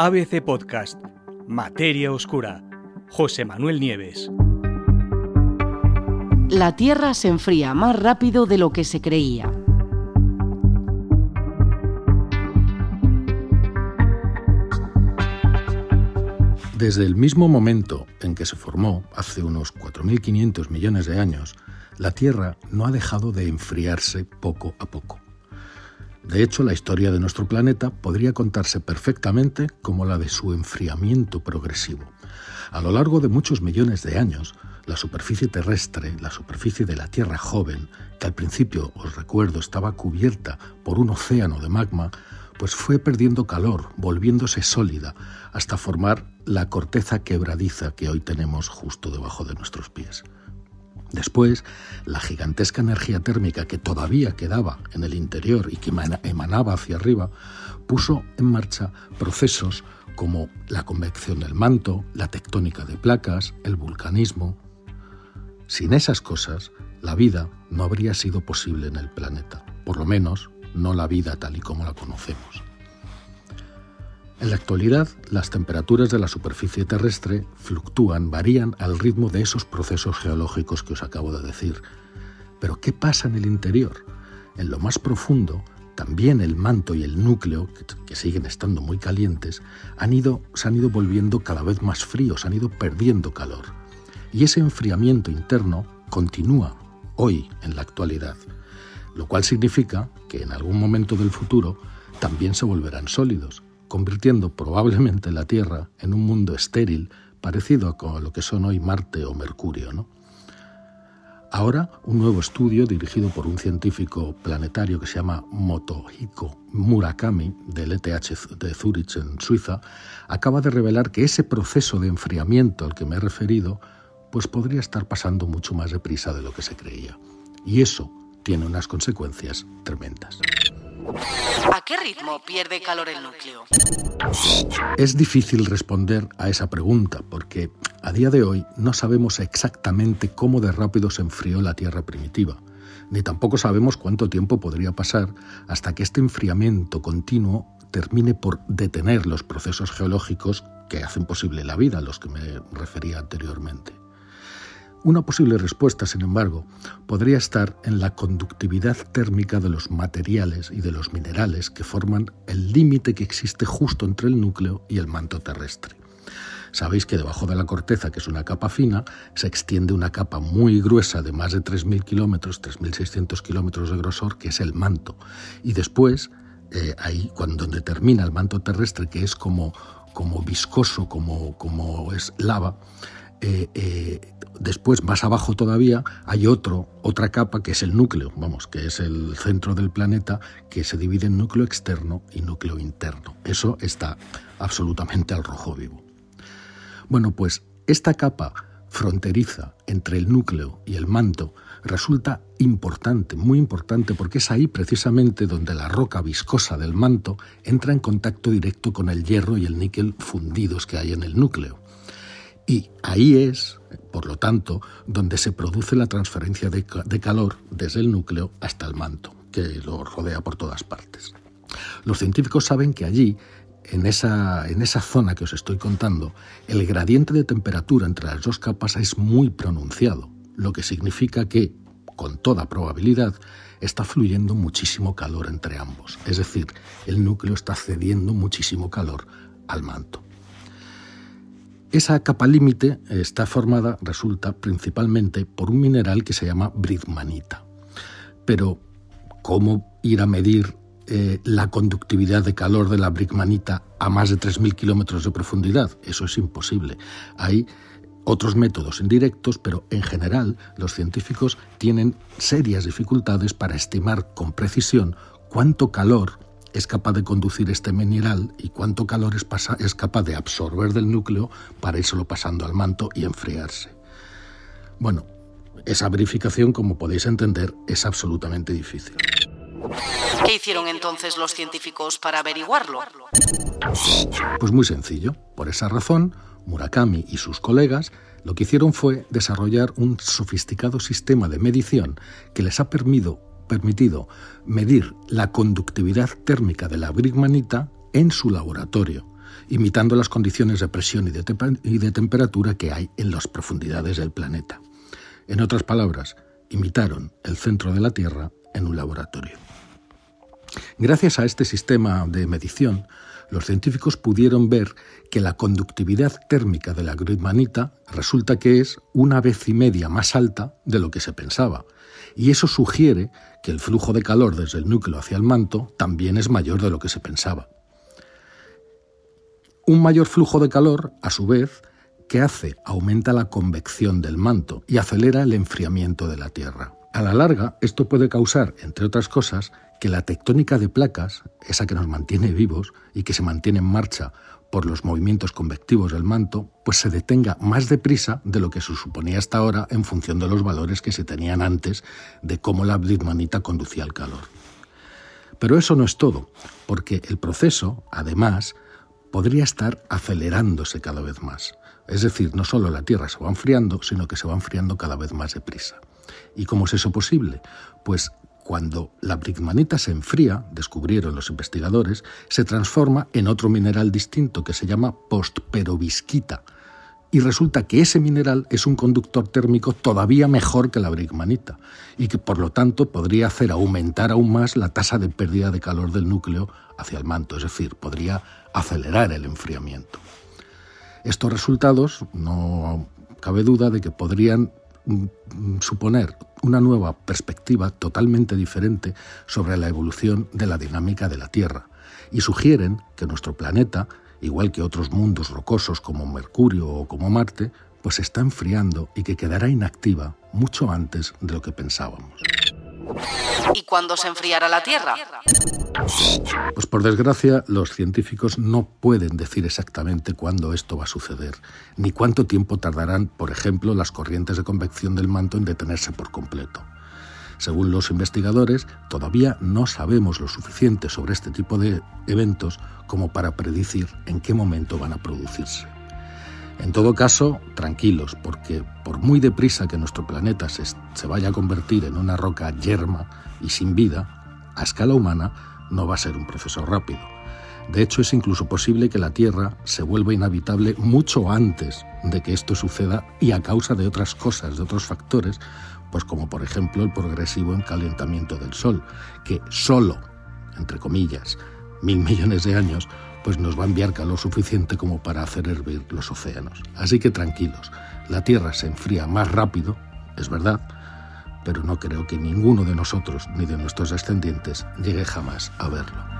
ABC Podcast, Materia Oscura, José Manuel Nieves. La Tierra se enfría más rápido de lo que se creía. Desde el mismo momento en que se formó, hace unos 4.500 millones de años, la Tierra no ha dejado de enfriarse poco a poco. De hecho, la historia de nuestro planeta podría contarse perfectamente como la de su enfriamiento progresivo. A lo largo de muchos millones de años, la superficie terrestre, la superficie de la Tierra joven, que al principio, os recuerdo, estaba cubierta por un océano de magma, pues fue perdiendo calor, volviéndose sólida, hasta formar la corteza quebradiza que hoy tenemos justo debajo de nuestros pies. Después, la gigantesca energía térmica que todavía quedaba en el interior y que emanaba hacia arriba, puso en marcha procesos como la convección del manto, la tectónica de placas, el vulcanismo. Sin esas cosas, la vida no habría sido posible en el planeta, por lo menos no la vida tal y como la conocemos. En la actualidad, las temperaturas de la superficie terrestre fluctúan, varían al ritmo de esos procesos geológicos que os acabo de decir. Pero ¿qué pasa en el interior? En lo más profundo, también el manto y el núcleo, que, siguen estando muy calientes, han ido, se han ido volviendo cada vez más fríos, han ido perdiendo calor. Y ese enfriamiento interno continúa hoy en la actualidad, lo cual significa que en algún momento del futuro también se volverán sólidos convirtiendo probablemente la Tierra en un mundo estéril, parecido a lo que son hoy Marte o Mercurio. ¿no? Ahora, un nuevo estudio dirigido por un científico planetario que se llama Motohiko Murakami del ETH de Zurich en Suiza, acaba de revelar que ese proceso de enfriamiento al que me he referido pues podría estar pasando mucho más deprisa de lo que se creía. Y eso tiene unas consecuencias tremendas. ¿A qué ritmo pierde calor el núcleo? Es difícil responder a esa pregunta porque a día de hoy no sabemos exactamente cómo de rápido se enfrió la Tierra primitiva, ni tampoco sabemos cuánto tiempo podría pasar hasta que este enfriamiento continuo termine por detener los procesos geológicos que hacen posible la vida, a los que me refería anteriormente. Una posible respuesta, sin embargo, podría estar en la conductividad térmica de los materiales y de los minerales que forman el límite que existe justo entre el núcleo y el manto terrestre. Sabéis que debajo de la corteza, que es una capa fina, se extiende una capa muy gruesa de más de 3.000 kilómetros, 3.600 kilómetros de grosor, que es el manto. Y después, eh, ahí, cuando termina el manto terrestre, que es como, como viscoso, como, como es lava, eh, eh, después, más abajo todavía, hay otro, otra capa que es el núcleo, vamos, que es el centro del planeta, que se divide en núcleo externo y núcleo interno. Eso está absolutamente al rojo vivo. Bueno, pues esta capa fronteriza entre el núcleo y el manto resulta importante, muy importante, porque es ahí precisamente donde la roca viscosa del manto entra en contacto directo con el hierro y el níquel fundidos que hay en el núcleo. Y ahí es, por lo tanto, donde se produce la transferencia de, calor desde el núcleo hasta el manto, que lo rodea por todas partes. Los científicos saben que allí, en esa, en esa zona que os estoy contando, el gradiente de temperatura entre las dos capas es muy pronunciado, lo que significa que, con toda probabilidad, está fluyendo muchísimo calor entre ambos. Es decir, el núcleo está cediendo muchísimo calor al manto. Esa capa límite está formada, resulta, principalmente por un mineral que se llama bridmanita. Pero, ¿cómo ir a medir eh, la conductividad de calor de la bridmanita a más de 3.000 kilómetros de profundidad? Eso es imposible. Hay otros métodos indirectos, pero en general los científicos tienen serias dificultades para estimar con precisión cuánto calor es capaz de conducir este mineral y cuánto calor es, es capaz de absorber del núcleo para solo pasando al manto y enfriarse. Bueno, esa verificación, como podéis entender, es absolutamente difícil. ¿Qué hicieron entonces los científicos para averiguarlo? Pues muy sencillo. Por esa razón, Murakami y sus colegas lo que hicieron fue desarrollar un sofisticado sistema de medición que les ha permitido permitido medir la conductividad térmica de la brigmanita en su laboratorio. imitando las condiciones de presión y de, y de temperatura que hay en las profundidades del planeta. En otras palabras, imitaron el centro de la Tierra en un laboratorio. Gracias a este sistema de medición, los científicos pudieron ver que la conductividad térmica de la gridmanita resulta que es una vez y media más alta de lo que se pensaba, y eso sugiere que el flujo de calor desde el núcleo hacia el manto también es mayor de lo que se pensaba. Un mayor flujo de calor, a su vez, que hace aumenta la convección del manto y acelera el enfriamiento de la Tierra. A la larga, esto puede causar, entre otras cosas, que la tectónica de placas, esa que nos mantiene vivos y que se mantiene en marcha por los movimientos convectivos del manto, pues se detenga más deprisa de lo que se suponía hasta ahora en función de los valores que se tenían antes de cómo la bridmanita conducía el calor. Pero eso no es todo, porque el proceso, además, podría estar acelerándose cada vez más. Es decir, no solo la Tierra se va enfriando, sino que se va enfriando cada vez más deprisa. ¿Y cómo es eso posible? Pues cuando la brigmanita se enfría, descubrieron los investigadores, se transforma en otro mineral distinto que se llama postperovskita. Y resulta que ese mineral es un conductor térmico todavía mejor que la brigmanita y que por lo tanto podría hacer aumentar aún más la tasa de pérdida de calor del núcleo hacia el manto, es decir, podría acelerar el enfriamiento. Estos resultados no cabe duda de que podrían suponer una nueva perspectiva totalmente diferente sobre la evolución de la dinámica de la Tierra y sugieren que nuestro planeta, igual que otros mundos rocosos como Mercurio o como Marte, pues está enfriando y que quedará inactiva mucho antes de lo que pensábamos. ¿Y cuándo se enfriará la Tierra? Pues por desgracia, los científicos no pueden decir exactamente cuándo esto va a suceder, ni cuánto tiempo tardarán, por ejemplo, las corrientes de convección del manto en detenerse por completo. Según los investigadores, todavía no sabemos lo suficiente sobre este tipo de eventos como para predecir en qué momento van a producirse. En todo caso, tranquilos, porque por muy deprisa que nuestro planeta se, se, vaya a convertir en una roca yerma y sin vida, a escala humana no va a ser un proceso rápido. De hecho, es incluso posible que la Tierra se vuelva inhabitable mucho antes de que esto suceda y a causa de otras cosas, de otros factores, pues como por ejemplo el progresivo encalentamiento del Sol, que solo, entre comillas, mil millones de años, pues nos va a enviar calor suficiente como para hacer hervir los océanos. Así que tranquilos, la Tierra se enfría más rápido, es verdad, pero no creo que ninguno de nosotros ni de nuestros descendientes llegue jamás a verlo.